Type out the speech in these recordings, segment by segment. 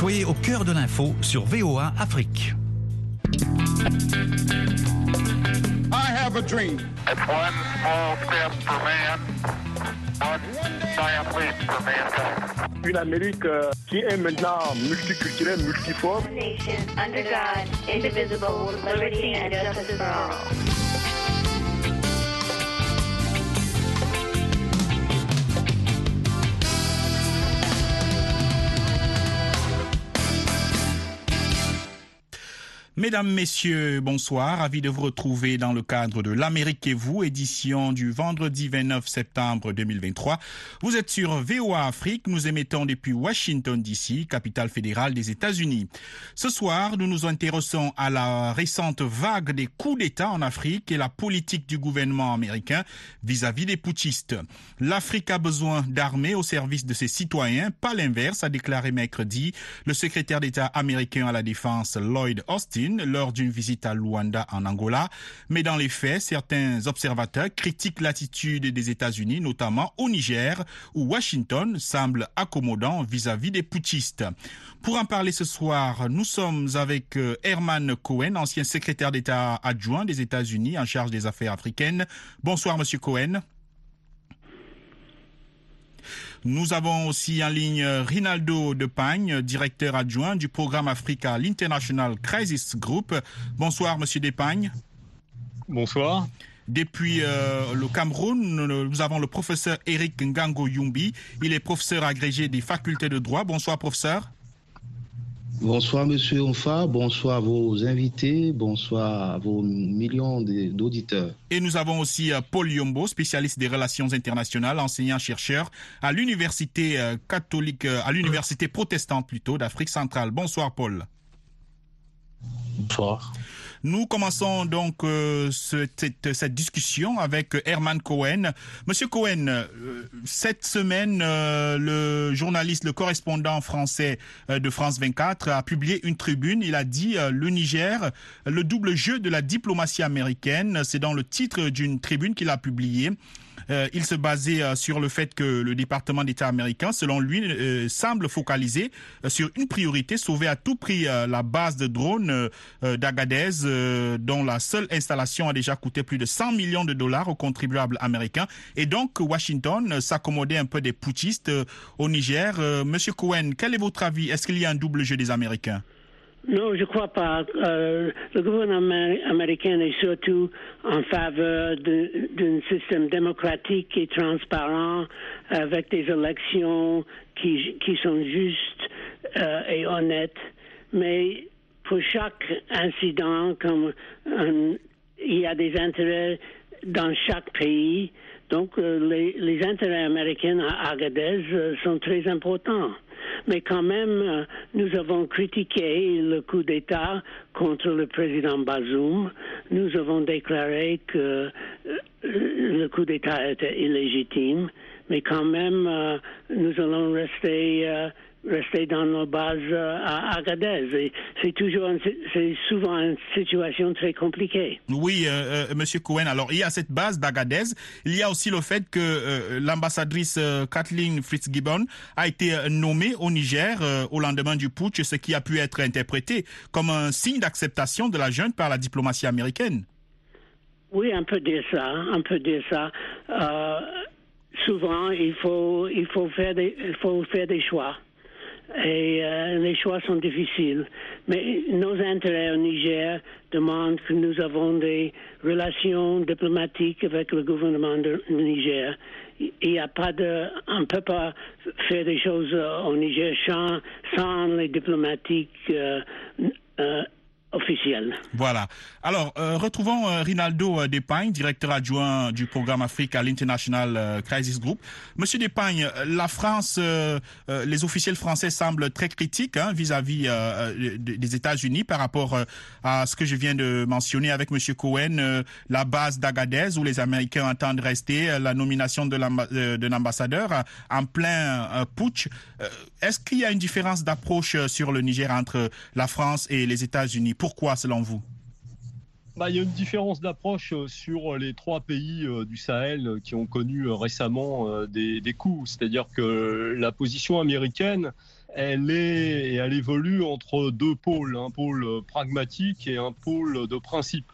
Soyez au cœur de l'info sur VOA Afrique. I have a dream. It's one small step for man, one giant leap for mankind. Une Amérique euh, qui est maintenant multiculturelle, multiforme. nation under God, indivisible, liberty and justice for all. Mesdames, Messieurs, bonsoir. Ravi de vous retrouver dans le cadre de L'Amérique et vous, édition du vendredi 29 septembre 2023. Vous êtes sur VOA Afrique. Nous émettons depuis Washington DC, capitale fédérale des États-Unis. Ce soir, nous nous intéressons à la récente vague des coups d'État en Afrique et la politique du gouvernement américain vis-à-vis des putschistes. L'Afrique a besoin d'armées au service de ses citoyens, pas l'inverse, a déclaré mercredi le secrétaire d'État américain à la défense Lloyd Austin lors d'une visite à Luanda en Angola. Mais dans les faits, certains observateurs critiquent l'attitude des États-Unis, notamment au Niger, où Washington semble accommodant vis-à-vis des putschistes. Pour en parler ce soir, nous sommes avec euh, Herman Cohen, ancien secrétaire d'État adjoint des États-Unis en charge des affaires africaines. Bonsoir, Monsieur Cohen. Nous avons aussi en ligne Rinaldo Depagne, directeur adjoint du programme Africa, l'International Crisis Group. Bonsoir, Monsieur Depagne. Bonsoir. Depuis euh, le Cameroun, nous avons le professeur Eric Ngango Yumbi. Il est professeur agrégé des facultés de droit. Bonsoir, professeur. Bonsoir, monsieur Onfa. Bonsoir à vos invités. Bonsoir à vos millions d'auditeurs. Et nous avons aussi euh, Paul Yombo, spécialiste des relations internationales, enseignant-chercheur à l'université euh, catholique, euh, à l'université protestante plutôt d'Afrique centrale. Bonsoir, Paul. Bonsoir. Nous commençons donc euh, ce, cette, discussion avec Herman Cohen. Monsieur Cohen, euh, cette semaine, euh, le journaliste, le correspondant français de France 24 a publié une tribune. Il a dit le Niger, le double jeu de la diplomatie américaine. C'est dans le titre d'une tribune qu'il a publiée. Euh, il se basait sur le fait que le département d'État américain, selon lui, semble focaliser sur une priorité, sauver à tout prix la base de drones d'Agadez, dont la seule installation a déjà coûté plus de 100 millions de dollars aux contribuables américains. Et donc, Washington s'accommodait un peu des putschistes au Niger. Monsieur Cohen, quel est votre avis? Est-ce qu'il y a un double jeu des Américains? Non, je crois pas. Euh, le gouvernement américain est surtout en faveur d'un système démocratique et transparent avec des élections qui, sont justes euh, et honnêtes. Mais pour chaque incident, comme euh, il y a des intérêts dans chaque pays, donc les, les, intérêts américains à Agadez sont très importants. Mais quand même, nous avons critiqué le coup d'État contre le président Bazoum. Nous avons déclaré que le coup d'État était illégitime, mais quand même, nous allons rester rester dans nos bases à Agadez. C'est toujours, c'est souvent une situation très compliquée. Oui, euh, euh, Monsieur Cohen. Alors, il y a cette base d'Agadez. Il y a aussi le fait que euh, l'ambassadrice euh, Kathleen Fitzgibbon a été nommée au Niger au lendemain du putsch, ce qui a pu être interprété comme un signe d'acceptation de la junte par la diplomatie américaine. Oui, on peut dire ça. On peut dire ça. souvent, il faut, il faut faire des, il faut faire des choix et euh, les choix sont difficiles. Mais nos intérêts au Niger demandent que nous avons des relations diplomatiques avec le gouvernement du Niger. Il n'y a pas de, on ne peut pas faire des choses au Niger sans, sans les diplomatiques euh, euh, officielle. Voilà. Alors, euh, retrouvons euh, Rinaldo Despagne, directeur adjoint du programme Afrique à l'International euh, Crisis Group. Monsieur Despagne, la France, les officiels français semblent très critiques hein, vis-à-vis des États-Unis par rapport à ce que je viens de mentionner avec Monsieur Cohen, la base d'Agadez où les Américains entendent rester, la nomination d'un ambassadeur en plein putsch. Est-ce qu'il y a une différence d'approche sur le Niger entre la France et les États-Unis pourquoi, selon vous? Bah, il y a une différence d'approche sur les trois pays du Sahel qui ont connu récemment des, coups. C'est-à-dire que la position américaine, elle, est, elle évolue entre deux pôles, un pôle pragmatique et un pôle de principe.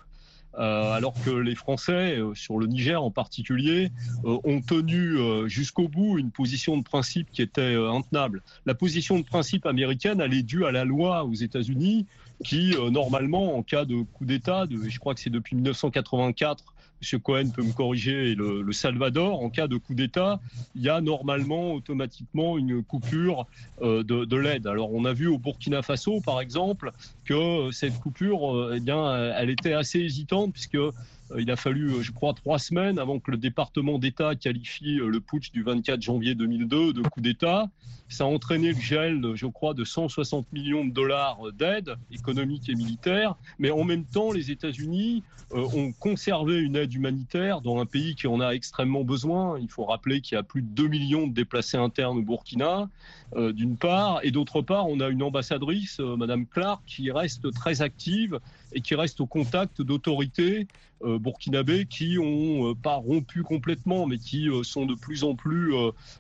Euh, alors que les Français, euh, sur le Niger en particulier, euh, ont tenu jusqu'au bout une position de principe qui était intenable. La position de principe américaine, elle est due à la loi aux États-Unis qui, normalement, en cas de coup d'État, je crois que c'est depuis 1984, M. Cohen peut me corriger, et le, Salvador, en cas de coup d'État, il y a normalement automatiquement une coupure euh, de, l'aide. Alors on a vu au Burkina Faso, par exemple, que cette coupure, euh, eh bien, elle était assez hésitante puisque euh, il a fallu, euh, je crois, trois semaines avant que le département d'État qualifie euh, le putsch du 24 janvier 2002 de coup d'État. Ça a entraîné le gel, je crois, de 160 millions de dollars d'aide économique et militaire. Mais en même temps, les États-Unis ont conservé une aide humanitaire dans un pays qui en a extrêmement besoin. Il faut rappeler qu'il y a plus de 2 millions de déplacés internes au Burkina, d'une part. Et d'autre part, on a une ambassadrice, Madame Clark, qui reste très active et qui reste au contact d'autorités euh, burkinabés qui ont euh, pas rompu complètement, mais qui euh, sont de plus en plus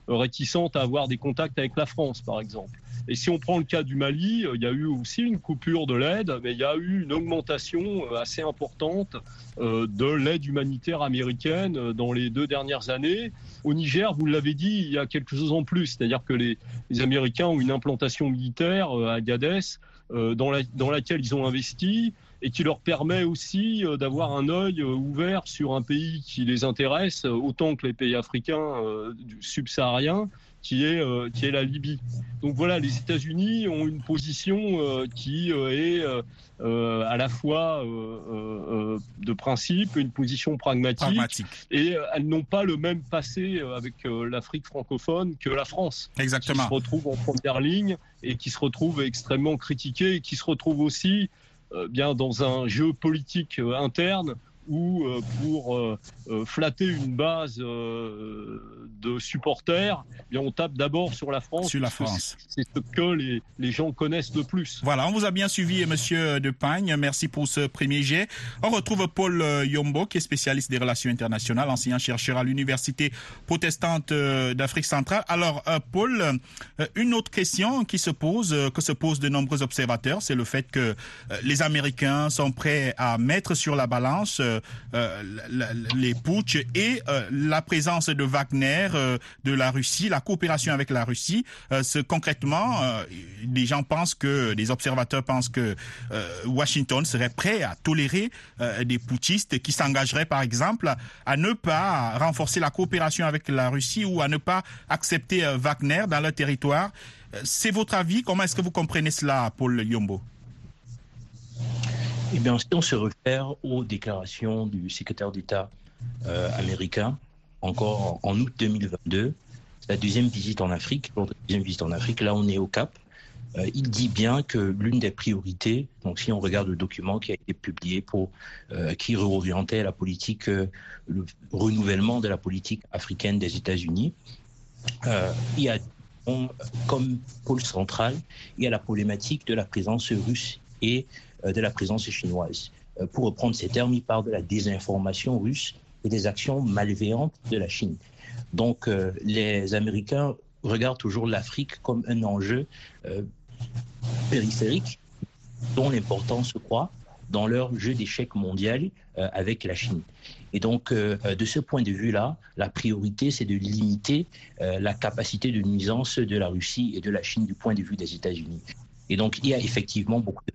réticentes à avoir des contacts avec la France, par exemple. Et si on prend le cas du Mali, il y a eu aussi une coupure de l'aide, mais il y a eu une augmentation assez importante de l'aide humanitaire américaine dans les deux dernières années. Au Niger, vous l'avez dit, il y a quelque chose en plus, c'est-à-dire que les, Américains ont une implantation militaire à la, dans laquelle ils ont investi et qui leur permet aussi euh, d'avoir un œil euh, ouvert sur un pays qui les intéresse euh, autant que les pays africains subsahariens qui est, qui est la Libye. Donc voilà, les États-Unis ont une position qui est à la fois de principe, une position pragmatique, et elles n'ont pas le même passé avec l'Afrique francophone que la France, Exactement. qui se retrouve en première ligne et qui se retrouve extrêmement critiquée et qui se retrouve aussi bien dans un jeu politique euh, interne ou euh, pour flatter une base de supporters, eh bien on tape d'abord sur la France. Sur la France. C'est ce que les, les, gens connaissent le plus. Voilà, on vous a bien suivi, Monsieur Depagne. Merci pour ce premier jet. On retrouve Paul Yombo, qui est spécialiste des relations internationales, enseignant-chercheur à l'Université protestante d'Afrique centrale. Alors, Paul, une autre question qui se pose, que se posent de nombreux observateurs, c'est le fait que les Américains sont prêts à mettre sur la balance euh, les putsch et euh, la présence de Wagner euh, de la Russie, la coopération avec la Russie. ce, concrètement, les gens pensent que, les observateurs pensent que Washington serait prêt à tolérer des putschistes qui s'engageraient, par exemple, à ne pas renforcer la coopération avec la Russie ou à ne pas accepter Wagner dans leur territoire. C'est votre avis? Comment est-ce que vous comprenez cela, Paul Yombo? Eh bien, si on se réfère aux déclarations du secrétaire d'État euh, américain, encore en, août 2022, la deuxième visite en Afrique, la deuxième visite en Afrique, là on est au Cap, euh, il dit bien que l'une des priorités, donc si on regarde le document qui a été publié pour euh, qui réorientait la politique, le renouvellement de la politique africaine des États-Unis, il y a comme pôle central, il y a la problématique de la présence russe et de la présence chinoise. Euh, pour reprendre ces termes, il parle de la désinformation russe et des actions malveillantes de la Chine. Donc euh, les Américains regardent toujours l'Afrique comme un enjeu périphérique dont l'importance croît dans leur jeu d'échecs mondial avec la Chine. Et donc, de ce point de vue-là, la priorité, c'est de limiter la capacité de nuisance de la Russie et de la Chine du point de vue des États-Unis. Et donc, il y a effectivement beaucoup de,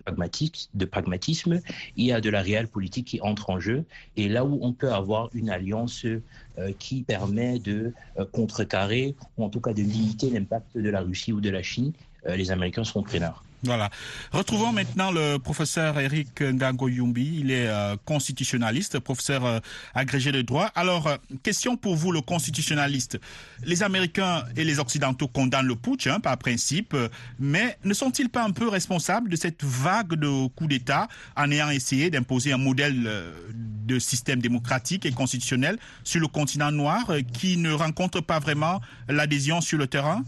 de pragmatisme, il y a de la réelle politique qui entre en jeu, et là où on peut avoir une alliance euh, qui permet de euh, contrecarrer, ou en tout cas de limiter l'impact de la Russie ou de la Chine, euh, les Américains sont preneurs. Voilà. Retrouvons maintenant le professeur Eric Ngagoyumbi. Il est euh, constitutionnaliste, professeur euh, agrégé de droit. Alors, euh, question pour vous, le constitutionnaliste. Les Américains et les Occidentaux condamnent le putsch, hein, par principe, mais ne sont-ils pas un peu responsables de cette vague de coups d'État en ayant essayé d'imposer un modèle de système démocratique et constitutionnel sur le continent noir qui ne rencontre pas vraiment l'adhésion sur le terrain?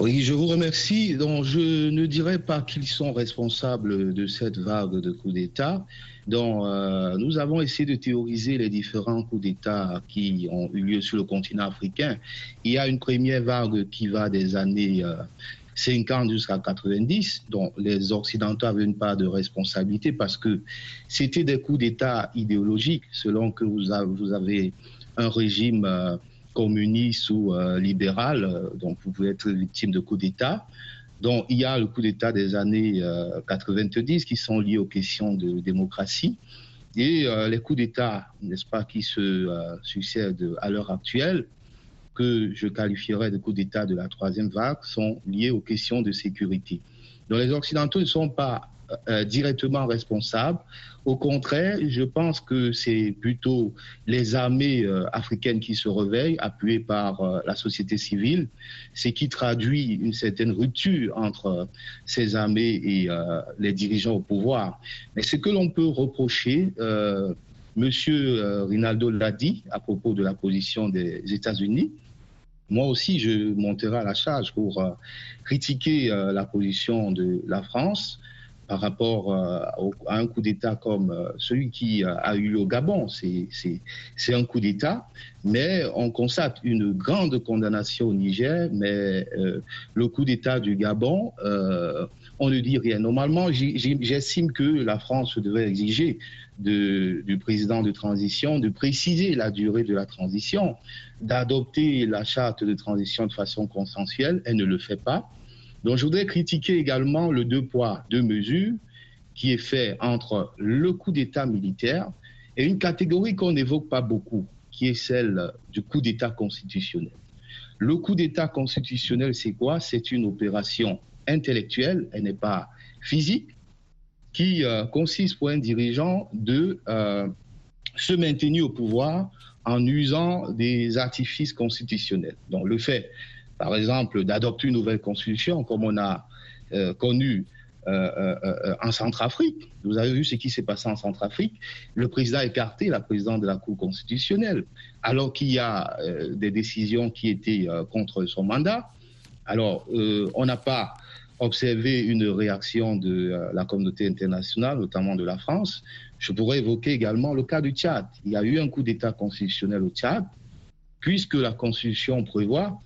Oui, je vous remercie. Donc, je ne dirais pas qu'ils sont responsables de cette vague de coups d'État, Donc, euh, nous avons essayé de théoriser les différents coups d'État qui ont eu lieu sur le continent africain. Il y a une première vague qui va des années euh, 50 jusqu'à 90, dont les Occidentaux avaient une part de responsabilité parce que c'était des coups d'État idéologiques, selon que vous avez, un régime euh, communiste ou euh, libéral, euh, donc vous pouvez être victime de coups d'État. Donc il y a le coup d'État des années 90 qui sont liés aux questions de démocratie. Et les coups d'État, n'est-ce pas, qui se succèdent à l'heure actuelle, que je qualifierais de coup d'État de la troisième vague sont liées aux questions de sécurité. Donc les Occidentaux ne sont pas euh, directement responsables. Au contraire, je pense que c'est plutôt les armées euh, africaines qui se réveillent, appuyées par euh, la société civile, ce qui traduit une certaine rupture entre ces armées et les dirigeants au pouvoir. Mais ce que l'on peut reprocher, Monsieur Rinaldo l'a dit à propos de la position des États-Unis, moi aussi, je monterai à la charge pour critiquer la position de la France par rapport euh, à un coup d'État comme celui qui a eu au Gabon. C'est un coup d'État, mais on constate une grande condamnation au Niger, mais le coup d'État du Gabon, on ne dit rien. Normalement, j'estime que la France devait exiger du président de transition de préciser la durée de la transition, d'adopter la charte de transition de façon consensuelle. Elle ne le fait pas. Donc je voudrais critiquer également le deux poids, deux mesures qui est fait entre le coup d'État militaire et une catégorie qu'on n'évoque pas beaucoup, qui est celle du coup d'État constitutionnel. Le coup d'État constitutionnel, c'est quoi? C'est une opération intellectuelle, elle n'est pas physique, qui euh, consiste pour un dirigeant de euh, se maintenir au pouvoir en usant des artifices constitutionnels. Donc le fait, par exemple, d'adopter une nouvelle constitution, comme on a euh, connu en Centrafrique. Vous avez vu ce qui s'est passé en Centrafrique. Le président a écarté la présidente de la Cour constitutionnelle, alors qu'il y a des décisions qui étaient contre son mandat. Alors, on n'a pas observer une réaction de euh, la communauté internationale, notamment de la France. Je pourrais évoquer également le cas du Tchad. Il y a eu un coup d'État constitutionnel au Tchad, puisque la Constitution prévoit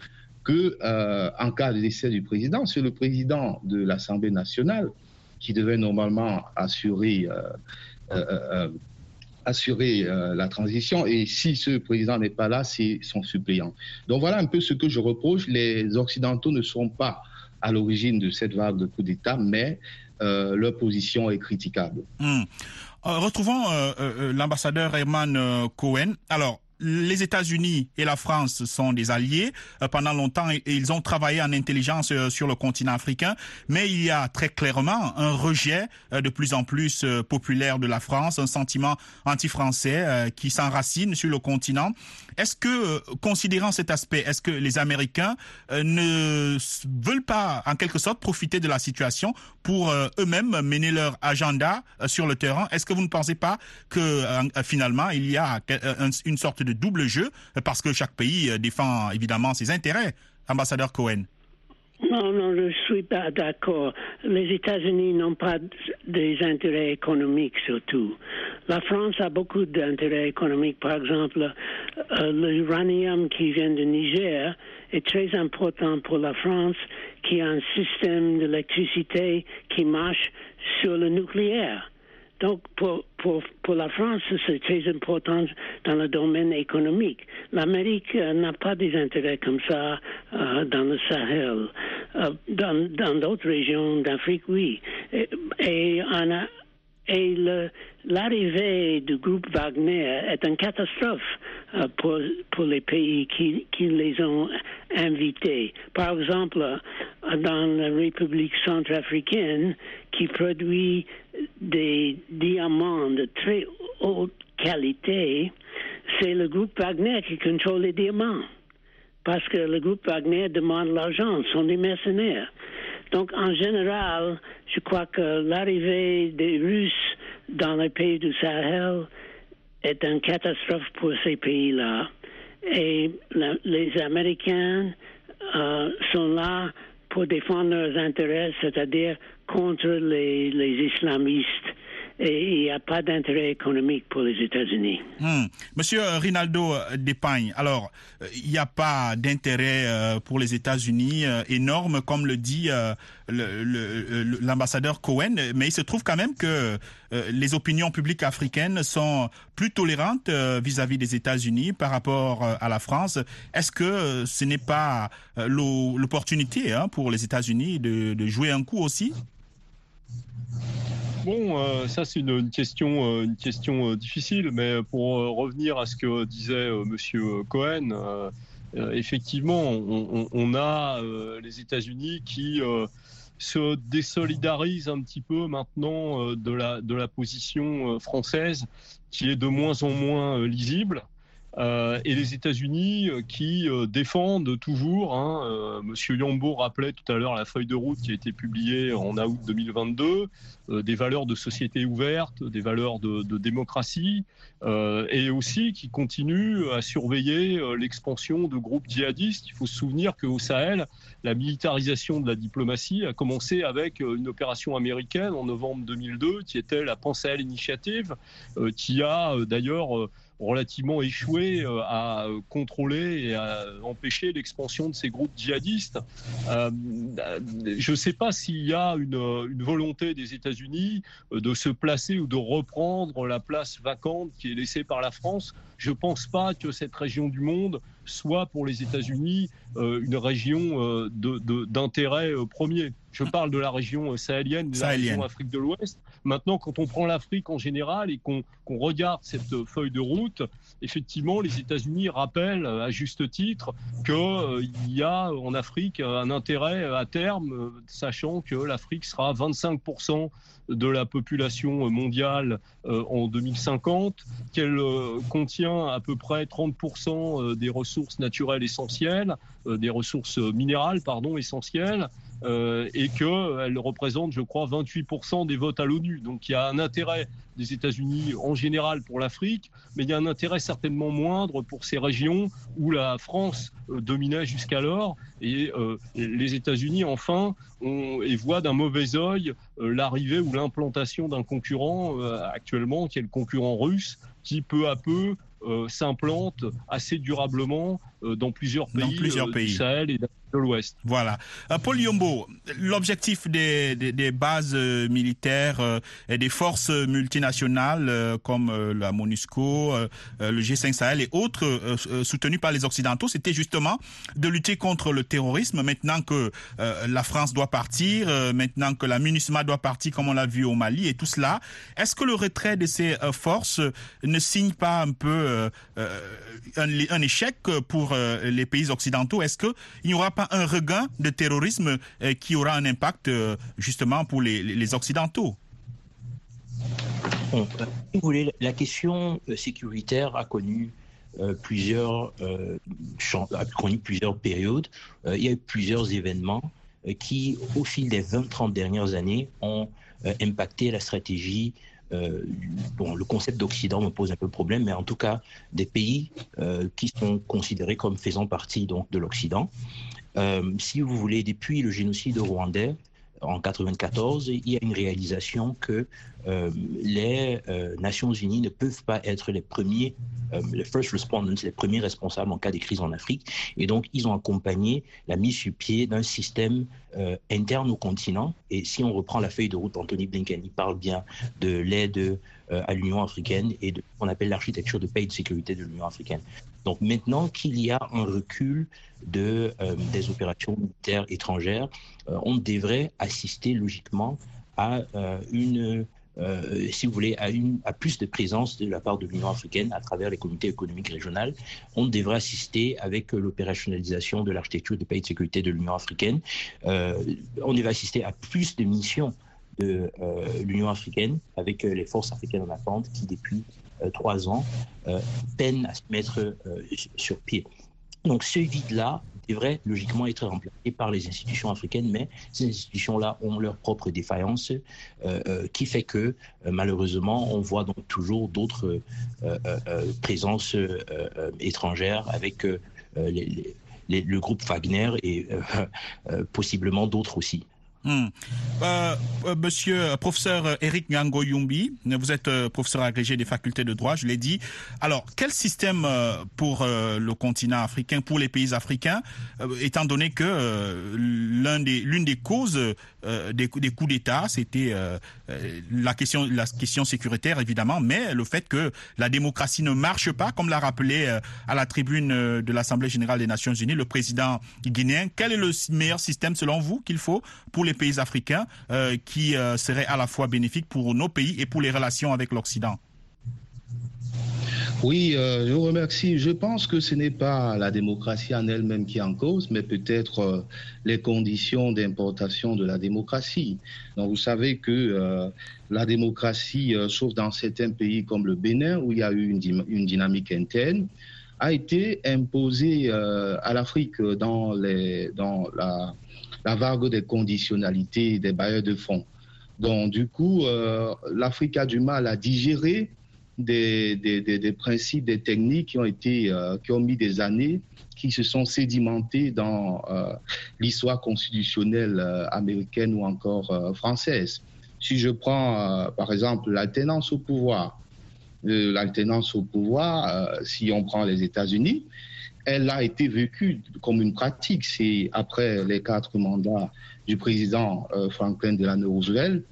que, euh, en cas de décès du président, c'est le président de l'Assemblée nationale qui devait normalement assurer, euh, assurer la transition. Et si ce président n'est pas là, c'est son suppléant. Donc voilà un peu ce que je reproche. Les Occidentaux ne sont pas à l'origine de cette vague de coup d'État, mais euh, leur position est critiquable. Hmm. Euh, retrouvons euh, l'ambassadeur Herman Cohen. Alors, les États-Unis et la France sont des alliés. Euh, pendant longtemps ils ont travaillé en intelligence euh, sur le continent africain, mais il y a très clairement un rejet euh, de plus en plus populaire de la France, un sentiment anti-français qui s'enracine sur le continent. Est-ce que, considérant cet aspect, est-ce que les Américains ne veulent pas, en quelque sorte, profiter de la situation pour eux-mêmes mener leur agenda sur le terrain? Est-ce que vous ne pensez pas que finalement il y a une sorte de double jeu parce que chaque pays euh, défend évidemment ses intérêts. Ambassadeur Cohen. Non, non, je ne suis pas d'accord. Les États-Unis n'ont pas des intérêts économiques surtout. La France a beaucoup d'intérêts économiques. Par exemple, euh, l'uranium qui vient du Niger est très important pour la France qui a un système d'électricité qui marche sur le nucléaire. Donc, pour, la France, c'est très important dans le domaine économique. L'Amérique euh, n'a pas des intérêts comme ça euh, dans le Sahel. Euh, dans d'autres régions d'Afrique, oui. Et, et et l'arrivée du groupe Wagner est une catastrophe pour, pour les pays qui, qui, les ont invités. Par exemple, dans la République centrafricaine, qui produit des diamants de très haute qualité, c'est le groupe Wagner qui contrôle les diamants. Parce que le groupe Wagner demande l'argent, sont des mercenaires. Donc, en général, je crois que l'arrivée des Russes dans les pays du Sahel est une catastrophe pour ces pays-là. Et les Américains euh, sont là pour défendre leurs intérêts, c'est-à-dire contre les, les, islamistes et il n'y a pas d'intérêt économique pour les États-Unis. Hmm. Monsieur Rinaldo Despagne, alors, il n'y a pas d'intérêt pour les États-Unis énorme, comme le dit l'ambassadeur Cohen, mais il se trouve quand même que les opinions publiques africaines sont plus tolérantes vis-à-vis des États-Unis par rapport à la France. Est-ce que ce n'est pas l'opportunité hein, pour les États-Unis de jouer un coup aussi? Bon, euh, ça c'est une, question, euh, une question euh, difficile, mais pour revenir à ce que disait Monsieur Cohen, effectivement, on, a les États-Unis qui se désolidarisent un petit peu maintenant de la, de la position française, qui est de moins en moins lisible. Euh, et les États-Unis euh, qui euh, défendent toujours, hein, Monsieur Yambo rappelait tout à l'heure la feuille de route qui a été publiée en août 2022, des valeurs de société ouverte, des valeurs de, démocratie, et aussi qui continuent à surveiller l'expansion de groupes djihadistes. Il faut se souvenir qu'au Sahel, la militarisation de la diplomatie a commencé avec une opération américaine en novembre 2002 qui était la Pansahel Initiative, qui a d'ailleurs relativement échoué euh, à contrôler et à empêcher l'expansion de ces groupes djihadistes. Euh, je ne sais pas s'il y a une, une volonté des États-Unis euh, de se placer ou de reprendre la place vacante qui est laissée par la France. Je ne pense pas que cette région du monde soit pour les États-Unis une région d'intérêt premier. Je parle de la région sahélienne, de la région Afrique de l'Ouest. Maintenant, quand on prend l'Afrique en général et qu'on regarde cette feuille de route, effectivement, les États-Unis rappellent à juste titre qu'il euh, y a en Afrique un intérêt à terme, euh, sachant que l'Afrique sera 25% de la population mondiale euh, en 2050, qu'elle contient à peu près 30% des ressources naturelles essentielles, des ressources minérales, pardon, essentielles, euh, et qu'elle représente, je crois, 28% des votes à l'ONU. Donc il y a un intérêt des États-Unis en général pour l'Afrique, mais il y a un intérêt certainement moindre pour ces régions où la France euh, dominait jusqu'alors. Et euh, les États-Unis, enfin, ont, et voient d'un mauvais œil l'arrivée ou l'implantation d'un concurrent actuellement, qui est le concurrent russe, qui peu à peu s'implante assez durablement dans plusieurs pays, dans plusieurs pays. du Sahel et l'Ouest. Voilà. Euh, Paul Yombo, l'objectif des, des, bases euh, militaires euh, et des forces multinationales comme la MONUSCO, le G5 Sahel et autres soutenus par les Occidentaux, c'était justement de lutter contre le terrorisme. Maintenant que la France doit partir, maintenant que la MINUSMA doit partir, comme on l'a vu au Mali et tout cela, est-ce que le retrait de ces forces ne signe pas un peu un, un, échec pour les pays occidentaux? Est-ce qu'il n'y aura pas un regain de terrorisme euh, qui aura un impact euh, justement pour les, Occidentaux la question euh, sécuritaire a connu plusieurs, périodes. il y a eu plusieurs événements qui, au fil des 20-30 dernières années, ont impacté la stratégie bon, le concept d'Occident me pose un peu problème, mais en tout cas des pays qui sont considérés comme faisant partie donc de l'Occident. Euh, si vous voulez, depuis le génocide rwandais, en 94, il y a une réalisation que euh, les euh, Nations Unies ne peuvent pas être les premiers, euh, les first responders, les premiers responsables en cas de crise en Afrique. Et donc, ils ont accompagné la mise sur pied d'un système interne au continent. Et si on reprend la feuille de route d'Anthony Blinken, il parle bien de l'aide à l'Union africaine et de ce qu'on appelle l'architecture de paix et de sécurité de l'Union africaine. Donc maintenant qu'il y a un recul de, des opérations militaires étrangères, on devrait assister logiquement à une euh, si vous voulez, à, plus de présence de la part de l'Union africaine à travers les comités économiques régionales. On devrait assister avec euh, l'opérationnalisation de l'architecture du pays de sécurité de l'Union africaine. Euh, on devrait assister à plus de missions de l'Union africaine avec les forces africaines en attente qui, depuis trois ans, peinent à se mettre sur pied. Donc ce vide-là devrait logiquement être remplacé par les institutions africaines, mais ces institutions-là ont leur propre défaillance, euh, euh, qui fait que euh, malheureusement, on voit donc toujours d'autres présences étrangères avec le groupe Wagner et possiblement d'autres aussi. Hmm. euh, euh, monsieur euh, professeur Eric Ngango Yumbi, vous êtes euh, professeur agrégé des facultés de droit, je l'ai dit. Alors, quel système euh, pour euh, le continent africain, pour les pays africains, euh, étant donné que euh, l'une des causes euh, des, coups- d'État, c'était euh, euh, la question, la question sécuritaire évidemment, mais le fait que la démocratie ne marche pas, comme l'a rappelé à la tribune de l'Assemblée générale des Nations unies le président guinéen. Quel est le meilleur système selon vous qu'il faut pour les pays africains qui serait à la fois bénéfique pour nos pays et pour les relations avec l'Occident? Oui, euh, je vous remercie. Je pense que ce n'est pas la démocratie en elle-même qui est en cause, mais peut-être euh, les conditions d'importation de la démocratie. Donc, vous savez que euh, la démocratie, sauf dans certains pays comme le Bénin, où il y a eu une, dy- une dynamique interne, a été imposée à l'Afrique dans, la, vague des conditionnalités des bailleurs de fonds. Donc, du coup, l'Afrique a du mal à digérer des, principes, des techniques qui ont été, euh, qui ont mis des années, qui se sont sédimentés dans euh, l'histoire constitutionnelle euh, américaine ou encore française. Si je prends, par exemple, l'alternance au pouvoir, l'alternance au pouvoir, si on prend les États-Unis, elle a été vécue comme une pratique. C'est après les quatre mandats du président Franklin Delano Roosevelt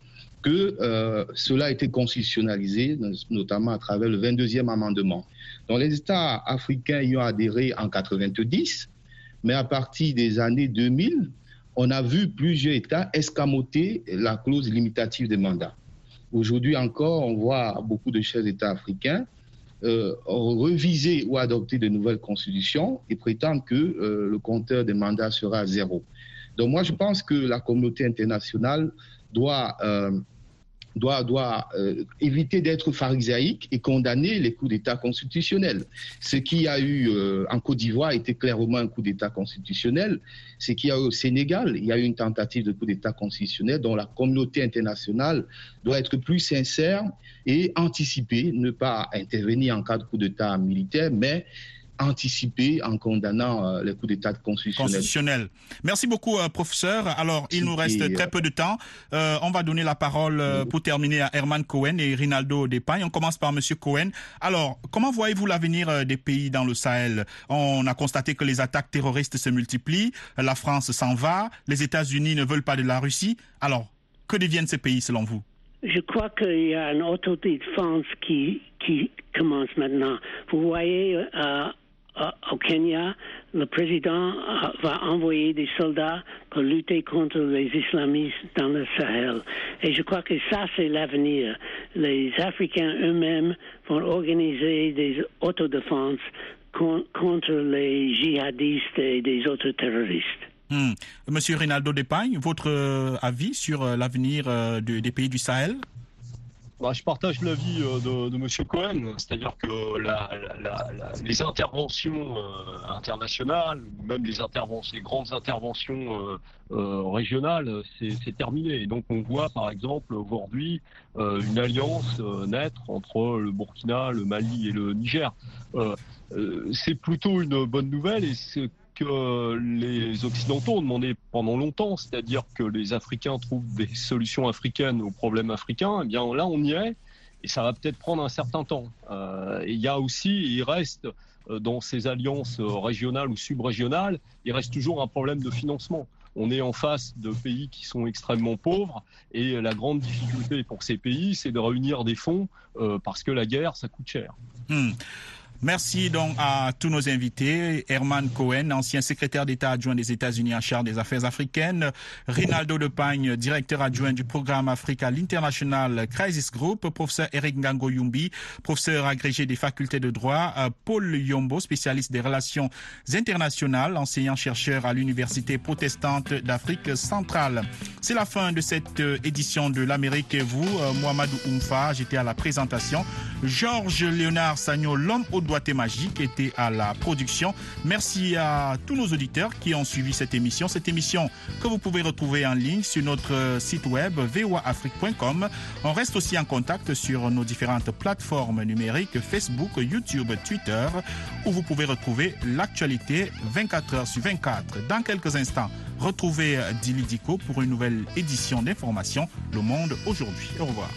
que euh, cela a été constitutionnalisé, notamment à travers le 22e amendement. Donc les États africains y ont adhéré en 90, mais à partir des années 2000, on a vu plusieurs États escamoter la clause limitative des mandats. Aujourd'hui encore, on voit beaucoup de chefs d'État africains euh, reviser ou adopter de nouvelles constitutions et prétendre que euh, le compteur des mandats sera à zéro. Donc moi, je pense que la communauté internationale doit, doit, doit euh, éviter d'être pharisaïque et condamner les coups d'État constitutionnels. Ce qu'il y a eu euh, en Côte d'Ivoire était clairement un coup d'État constitutionnel. Ce qu'il y a eu au Sénégal, il y a eu une tentative de coup d'État constitutionnel dont la communauté internationale doit être plus sincère et anticiper, ne pas intervenir en cas de coup d'État militaire, mais anticiper en condamnant euh, les coups d'État constitutionnels. constitutionnel. Merci beaucoup, euh, professeur. Alors, il nous reste très peu de temps. Euh, on va donner la parole euh, pour terminer à Herman Cohen et Rinaldo Despagne. On commence par Monsieur Cohen. Alors, comment voyez-vous l'avenir euh, des pays dans le Sahel? On a constaté que les attaques terroristes se multiplient. La France s'en va. Les États-Unis ne veulent pas de la Russie. Alors, que deviennent ces pays selon vous? Je crois qu'il y a une autodéfense qui, qui commence maintenant. Vous voyez, euh, au Kenya, le président euh, va envoyer des soldats pour lutter contre les islamistes dans le Sahel. Et je crois que ça, c'est l'avenir. Les Africains eux-mêmes vont organiser des autodéfenses con- contre les djihadistes et des autres terroristes. Hmm. Monsieur Rinaldo Despagne, votre euh, avis sur euh, l'avenir euh, de- des pays du Sahel? Bah, je partage l'avis euh, de, de M. Cohen, c'est-à-dire que les interventions euh, internationales, même les, interventions, les grandes interventions euh, régionales, c'est terminé. Et donc on voit par exemple aujourd'hui une alliance naître entre le Burkina, le Mali et le Niger. C'est plutôt une bonne nouvelle et ce que les Occidentaux ont demandé pendant longtemps, c'est-à-dire que les Africains trouvent des solutions africaines aux problèmes africains, eh bien là on y est, et ça va peut-être prendre un certain temps. Euh, il y a aussi, il reste euh, dans ces alliances euh, régionales ou subrégionales, il reste toujours un problème de financement. On est en face de pays qui sont extrêmement pauvres et la grande difficulté pour ces pays, c'est de réunir des fonds parce que la guerre, ça coûte cher. Hmm. Merci donc à tous nos invités. Herman Cohen, ancien secrétaire d'État adjoint des États-Unis en charge des affaires africaines. Rinaldo Depagne, directeur adjoint du programme Afrique à l'International Crisis Group. Professeur Eric Ngango Yumbi, professeur agrégé des facultés de droit. Euh, Paul Yombo, spécialiste des relations internationales, enseignant-chercheur à l'Université protestante d'Afrique centrale. C'est la fin de cette euh, édition de l'Amérique et vous. Euh, Mohamedou Oumfa, j'étais à la présentation. Georges Léonard Sagno, l'homme au doigté magique, était à la production. Merci à tous nos auditeurs qui ont suivi cette émission. Cette émission que vous pouvez retrouver en ligne sur notre site web voaafrique.com. On reste aussi en contact sur nos différentes plateformes numériques Facebook, YouTube, Twitter, où vous pouvez retrouver l'actualité 24 heures sur 24. Dans quelques instants, Retrouvez Dilidico pour une nouvelle édition d'information Le Monde aujourd'hui. Au revoir.